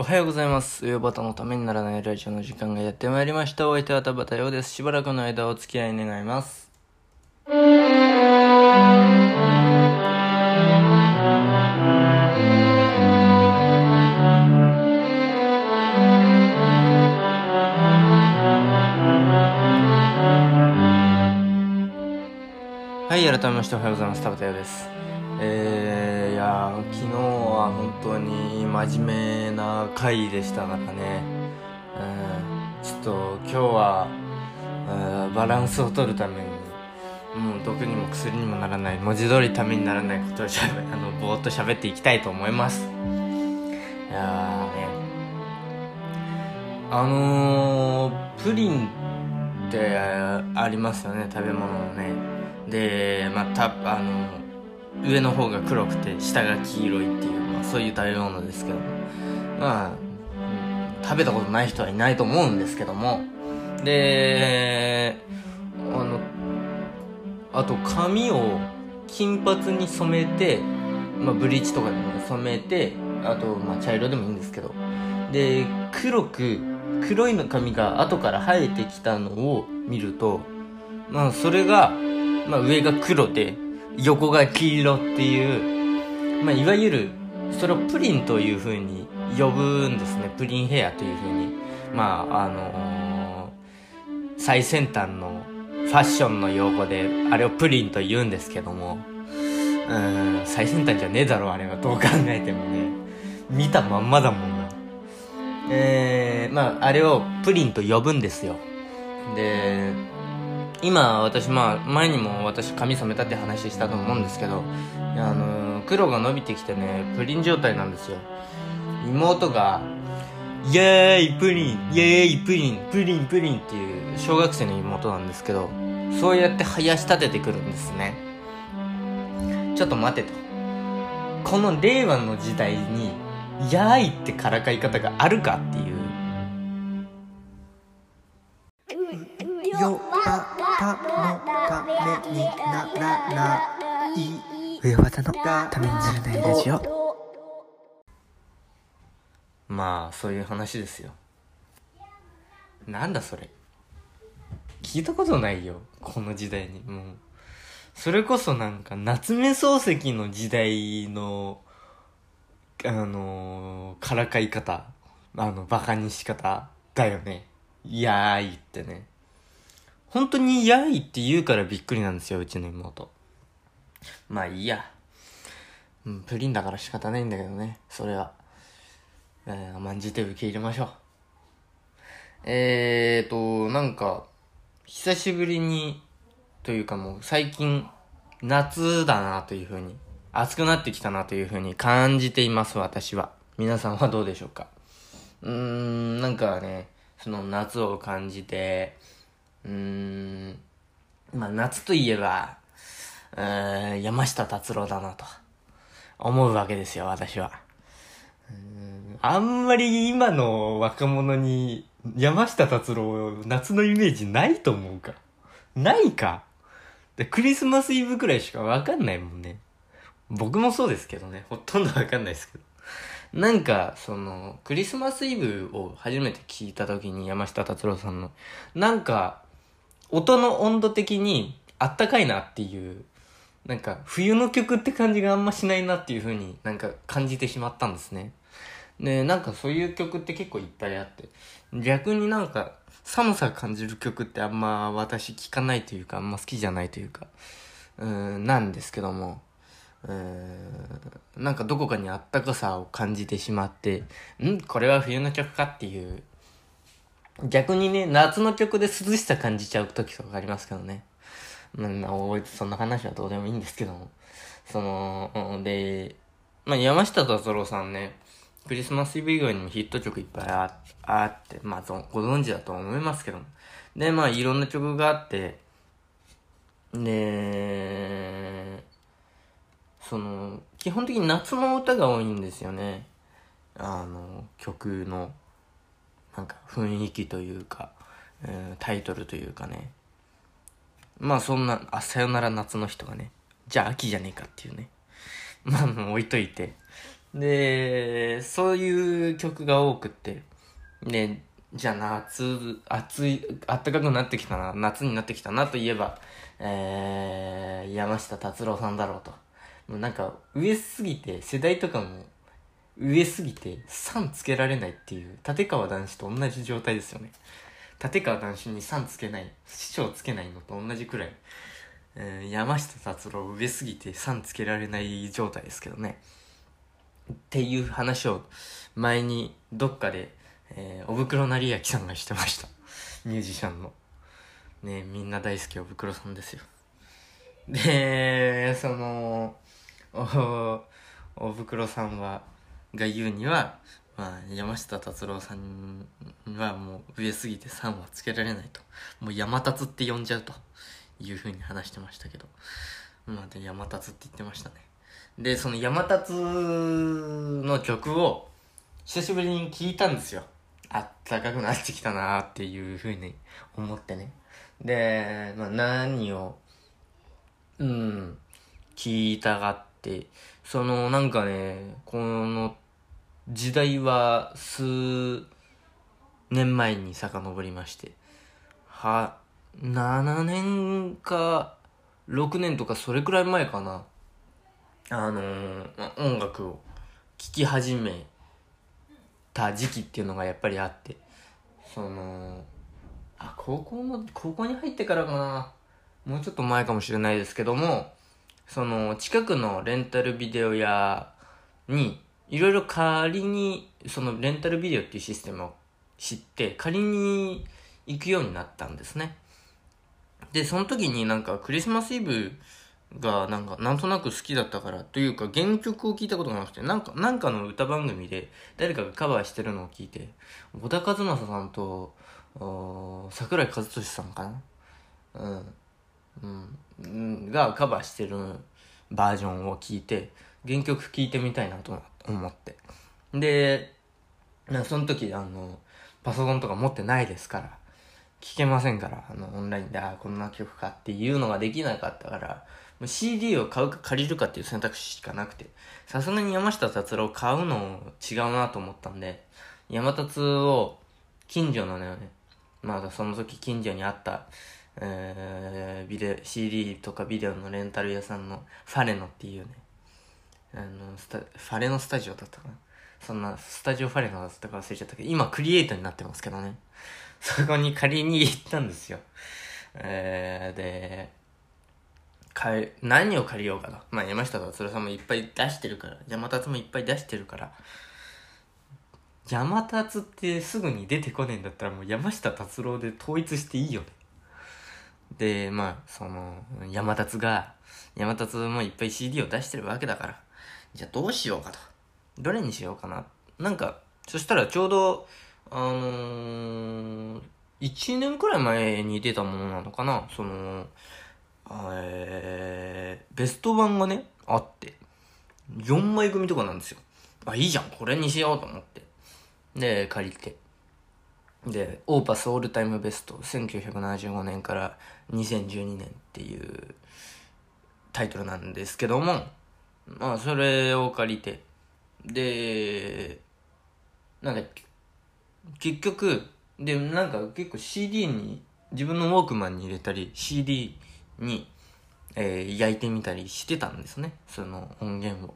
おはようございます。上端のためにならないラジオの時間がやってまいりました。お相手は田畑陽です。しばらくの間お付き合い願います。はい、改めましておはようございます。田畑陽です。えー、いや昨日は本当に真面目な回でしたからね。うん、ちょっと今日は、うんバランスを取るために、もう毒にも薬にもならない、文字通りためにならないことをしゃべ、あの、ぼーっと喋っていきたいと思います。いやーね、あのー、プリンってありますよね、食べ物のね。で、ま、た、あの上の方が黒くて下が黄色いっていう、まあ、そういう食べ物ですけどまあ、食べたことない人はいないと思うんですけども。であのあと髪を金髪に染めて、まあ、ブリーチとかでも染めてあと、まあ、茶色でもいいんですけど。で黒く黒いの髪が後から生えてきたのを見るとまあそれが、まあ、上が黒で横が黄色っていう、まあ、いわゆるそれをプリンという風に呼ぶんですね。プリンヘアという風に。まああのー最先端のファッションの用語であれをプリンと言うんですけどもうん最先端じゃねえだろあれは。どう考えてもね。見たまんまだもんな。えー、まああれをプリンと呼ぶんですよ。で今私まあ前にも私髪染めたって話したと思うんですけどあの黒が伸びてきてねプリン状態なんですよ。妹がイエーイプリンイエーイプリンプリンプリンっていう小学生の妹なんですけどそうやって囃し立ててくるんですね。ちょっと待てと。この令和の時代に「やーい」ってからかい方があるかっていう。よばたのためにならない上技のためにならないラジオ。まあそういう話ですよ。なんだそれ。聞いたことないよこの時代に。もう。それこそなんか夏目漱石の時代のあのーからかい方。あのバカにし方だよね。いやーいってね。本当にやいって言うからびっくりなんですようちの妹まあいいやうんプリンだから仕方ないんだけどねそれはえー、甘んじて受け入れましょう。えーと、なんか、久しぶりに、というかもう最近、夏だなというふうに、暑くなってきたなというふうに感じています、私は。皆さんはどうでしょうか？うーん、なんかね、その夏を感じて、うーん、まあ夏といえば、うーん山下達郎だなと、思うわけですよ、私は。うんあんまり今の若者に山下達郎夏のイメージないと思うかないかでクリスマスイブくらいしかわかんないもんね。僕もそうですけどね。ほとんどわかんないですけど。なんか、その、クリスマスイブを初めて聞いた時に山下達郎さんの、なんか、音の温度的にあったかいなっていう、なんか、冬の曲って感じがあんましないなっていう風になんか感じてしまったんですね。で、なんかそういう曲って結構いっぱいあって、逆になんか寒さ感じる曲ってあんま私聴かないというか、あんま好きじゃないというか、うん、なんですけども、なんかどこかにあったかさを感じてしまって、ん？これは冬の曲かっていう、逆にね、夏の曲で涼しさ感じちゃう時とかありますけどね。うん、そんな話はどうでもいいんですけども。その、で、まあ、山下達郎さんね、クリスマスイブ以外にもヒット曲いっぱいああって、まあ、ご存知だと思いますけども。で、まあ、いろんな曲があって、で、その、基本的に夏の歌が多いんですよね。あの、曲の、なんか雰囲気というか、えータイトルというかね。まあそんな、あ、さよなら夏の日とかね。じゃあ秋じゃねえかっていうね。まあもう置いといて。で、そういう曲が多くって、で、じゃあ夏、暑い、暖かくなってきたな、夏になってきたなといえば、えー、山下達郎さんだろうと。もうなんか、上すぎて、世代とかも、上すぎて、3つけられないっていう、立川談志と同じ状態ですよね。立川談志に3つけない、師匠つけないのと同じくらい、えー山下達郎上すぎて3つけられない状態ですけどね。っていう話を前にどっかで、えー、おぶくろ成明さんがしてました。ミュージシャンの。ねみんな大好きおぶくろさんですよ。で、その、お、おぶくろさんは、が言うには、まあ、山下達郎さんはもう上すぎて3はつけられないと。もう山達って呼んじゃうというふうに話してましたけど。まあ、で山達って言ってましたね。で、その山達の曲を久しぶりに聞いたんですよ。あったかくなってきたなっていうふうに思ってね。で、まあ何を、うん、聞いたがって、そのなんかね、この時代は数年前に遡りまして、は、7年か6年とかそれくらい前かな。あのー音楽を聴き始めた時期っていうのがやっぱりあって、その、あ、高校の、高校に入ってからかな。もうちょっと前かもしれないですけども、その、近くのレンタルビデオ屋に、いろいろ借りに、そのレンタルビデオっていうシステムを知って、借りに行くようになったんですね。で、その時になんかクリスマスイブがなんかなんとなく好きだったからというか原曲を聞いたことがなくてなんかなんかの歌番組で誰かがカバーしてるのを聞いて小田和正さんと桜井和寿さんかな、うん。うん、がカバーしてるバージョンを聞いて原曲聞いてみたいなと思って。でその時あのパソコンとか持ってないですから聞けませんから、あの、オンラインで、ああこんな曲かっていうのができなかったから、CD を買うか借りるかっていう選択肢しかなくて、さすがに山下達郎買うの違うなと思ったんで、山達を近所のね、まだその時近所にあった、えー、ビデオ、CD とかビデオのレンタル屋さんのファレノっていうね、あの、スタ、ファレノスタジオだったかな。そんな、スタジオファレノだったか忘れちゃったけど、今クリエイトになってますけどね。そこに借りに行ったんですよ。えー、で、かえ何を借りようかな。まあ山下達郎さんもいっぱい出してるから、山達もいっぱい出してるから、山達ってすぐに出てこねえんだったらもう山下達郎で統一していいよね。で、まあ、その、山達が、山達もいっぱい CD を出してるわけだから、じゃあどうしようかと。どれにしようかな。なんか、そしたらちょうど、あのー、1年くらい前に出たものなのかなその、えー、ベスト版がね、あって、4枚組とかなんですよ。あ、いいじゃん、これにしようと思って。で、借りて。で、オーパスオールタイムベスト、1975年から2012年っていうタイトルなんですけども、まあ、それを借りて、で、なんか、結局、で、なんか結構 CD に、自分のウォークマンに入れたり、CD に、えー焼いてみたりしてたんですね。その音源を。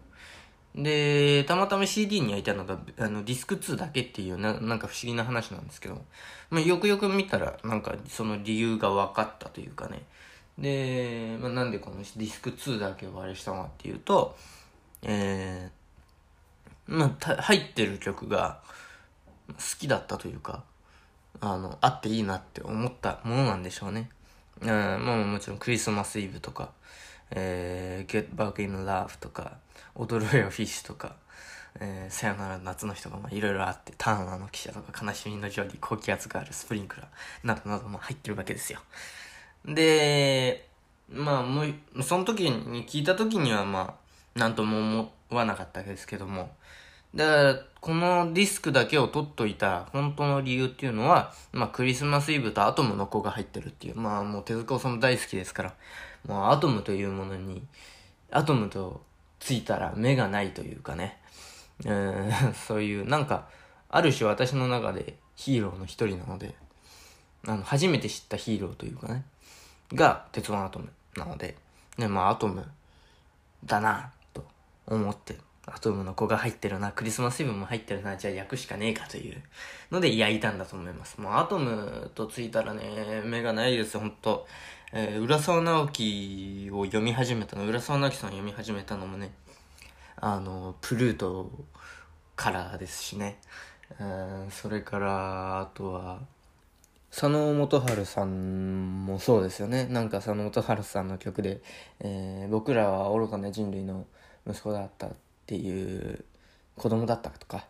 で、たまたま CD に焼いたのが、あの、ディスク2だけっていうな、なんか不思議な話なんですけど、まあ、よくよく見たら、なんかその理由が分かったというかね。で、まあ、なんでこのディスク2だけをあれしたのかっていうと、えー、まあ、入ってる曲が好きだったというか、あの、あっていいなって思ったものなんでしょうね。うん、まあもちろんクリスマスイブとか、えー、Get Back in Love とか、踊るよフィッシュとか、えー、さよなら夏の日とか、まあいろいろあって、ターナーの記者とか、悲しみのジョリー、高気圧があるスプリンクラー、などなども入ってるわけですよ。で、まあもう、その時に聞いた時にはまあ、なんとも思わなかったですけども、だから、このディスクだけを取っといた本当の理由っていうのは、まあクリスマスイブとアトムの子が入ってるっていう、まあもう手塚治虫大好きですから、もうアトムというものに、アトムとついたら目がないというかね、えー そういう、なんか、ある種私の中でヒーローの一人なので、あの、初めて知ったヒーローというかね、が、鉄腕アトムなので、ね、まあ、アトムだな、と思って、アトムの子が入ってるな、クリスマスイブも入ってるな、じゃあ焼くしかねえかというので焼いたんだと思います。もうアトムとついたらね、目がないです、ほんと。えー浦沢直樹を読み始めたの、浦沢直樹さんを読み始めたのもね、あの、プルートからですしね。うんそれから、あとは、佐野元春さんもそうですよね。なんか佐野元春さんの曲で、えー僕らは愚かな人類の息子だったっていう、子供だったとか、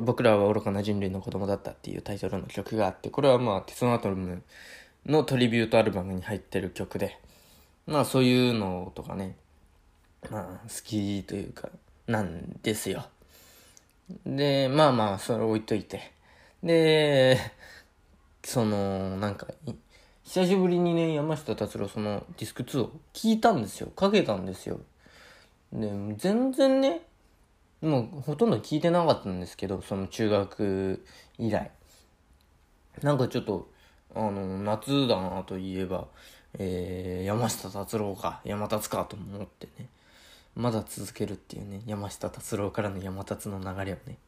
僕らは愚かな人類の子供だったっていうタイトルの曲があって、これはまあ、鉄腕アトムのトリビュートアルバムに入ってる曲で、まあそういうのとかね、まあ好きというか、なんですよ。で、まあまあ、それ置いといて。で、その、なんか、久しぶりにね、山下達郎そのディスク2を聞いたんですよ。かけたんですよ。で、全然ね、もうほとんど聞いてなかったんですけど、その中学以来。なんかちょっと、あの、夏だなといえば、えー、山下達郎か、山達かと思ってね。まだ続けるっていうね、山下達郎からの山達の流れをね。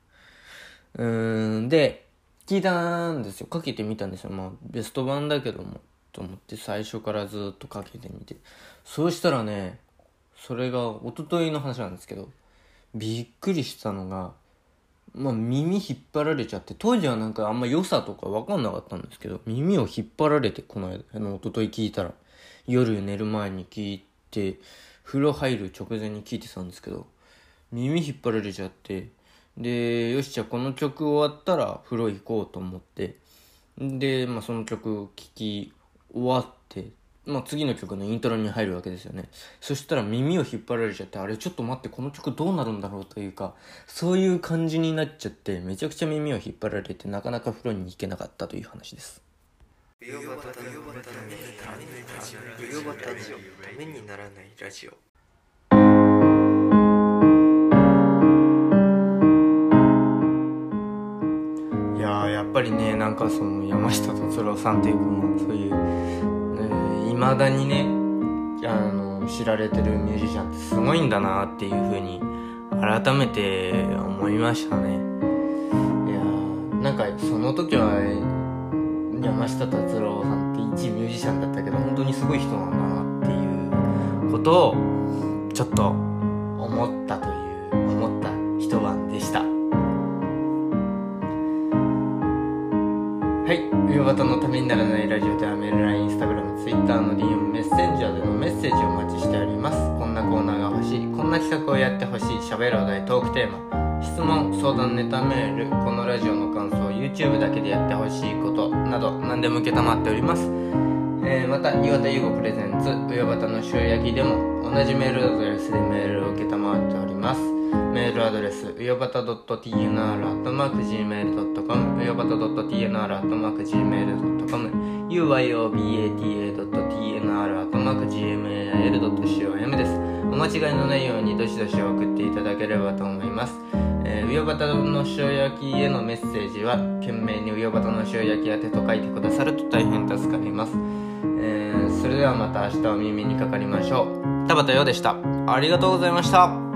うーん、で、聞いたんですよ。かけてみたんですよ。まあ、ベスト版だけども、と思って最初からずっとかけてみて。そうしたらね、それが一昨日の話なんですけど、びっくりしたのが、まあ耳引っ張られちゃって、当時はなんかあんま良さとかわかんなかったんですけど、耳を引っ張られて、この間、あの、一昨日聞いたら、夜寝る前に聞いて、風呂入る直前に聞いてたんですけど、耳引っ張られちゃって、で、よし、じゃあこの曲終わったら風呂行こうと思って、で、まあその曲聴き終わって、まあ次の曲のイントロに入るわけですよね。そしたら耳を引っ張られちゃって、あれちょっと待って、この曲どうなるんだろうというか、そういう感じになっちゃって、めちゃくちゃ耳を引っ張られて、なかなか風呂に行けなかったという話です。ためにならないラジオいやっぱりねなんかその山下達郎さんっていうかまあそういう未だにねあの知られてるミュージシャンってすごいんだなっていうふうに改めて思いましたね。いやなんかその時は山下達郎さんって一ミュージシャンだったけど本当にすごい人なんだなっていうことをちょっと思ったとはい。冬バタのためにならないラジオではメール、ライン、インスタグラム、ツイッターの DM、メッセンジャーでのメッセージをお待ちしております。こんなコーナーが欲しい、こんな企画をやってほしい、喋るお題、トークテーマ、質問、相談、ネタメール、このラジオの感想、YouTube だけでやってほしいことなど、何でも受けたまっております。えー、また、岩田優吾プレゼンツ、冬バタの塩焼きでも、同じメールアドレスでメールを受けたまっております。メールアドレス、うよばた .tnr.gmail.com、うよばた .tnr.gmail.com、uyobata.tnr.gmail.com です。お間違いのないようにどしどし送っていただければと思います。えー、うよばたの塩焼きへのメッセージは、懸命にうよばたの塩焼き宛てと書いてくださると大変助かります。えー、それではまた明日お耳にかかりましょう。田畑陽でした。ありがとうございました。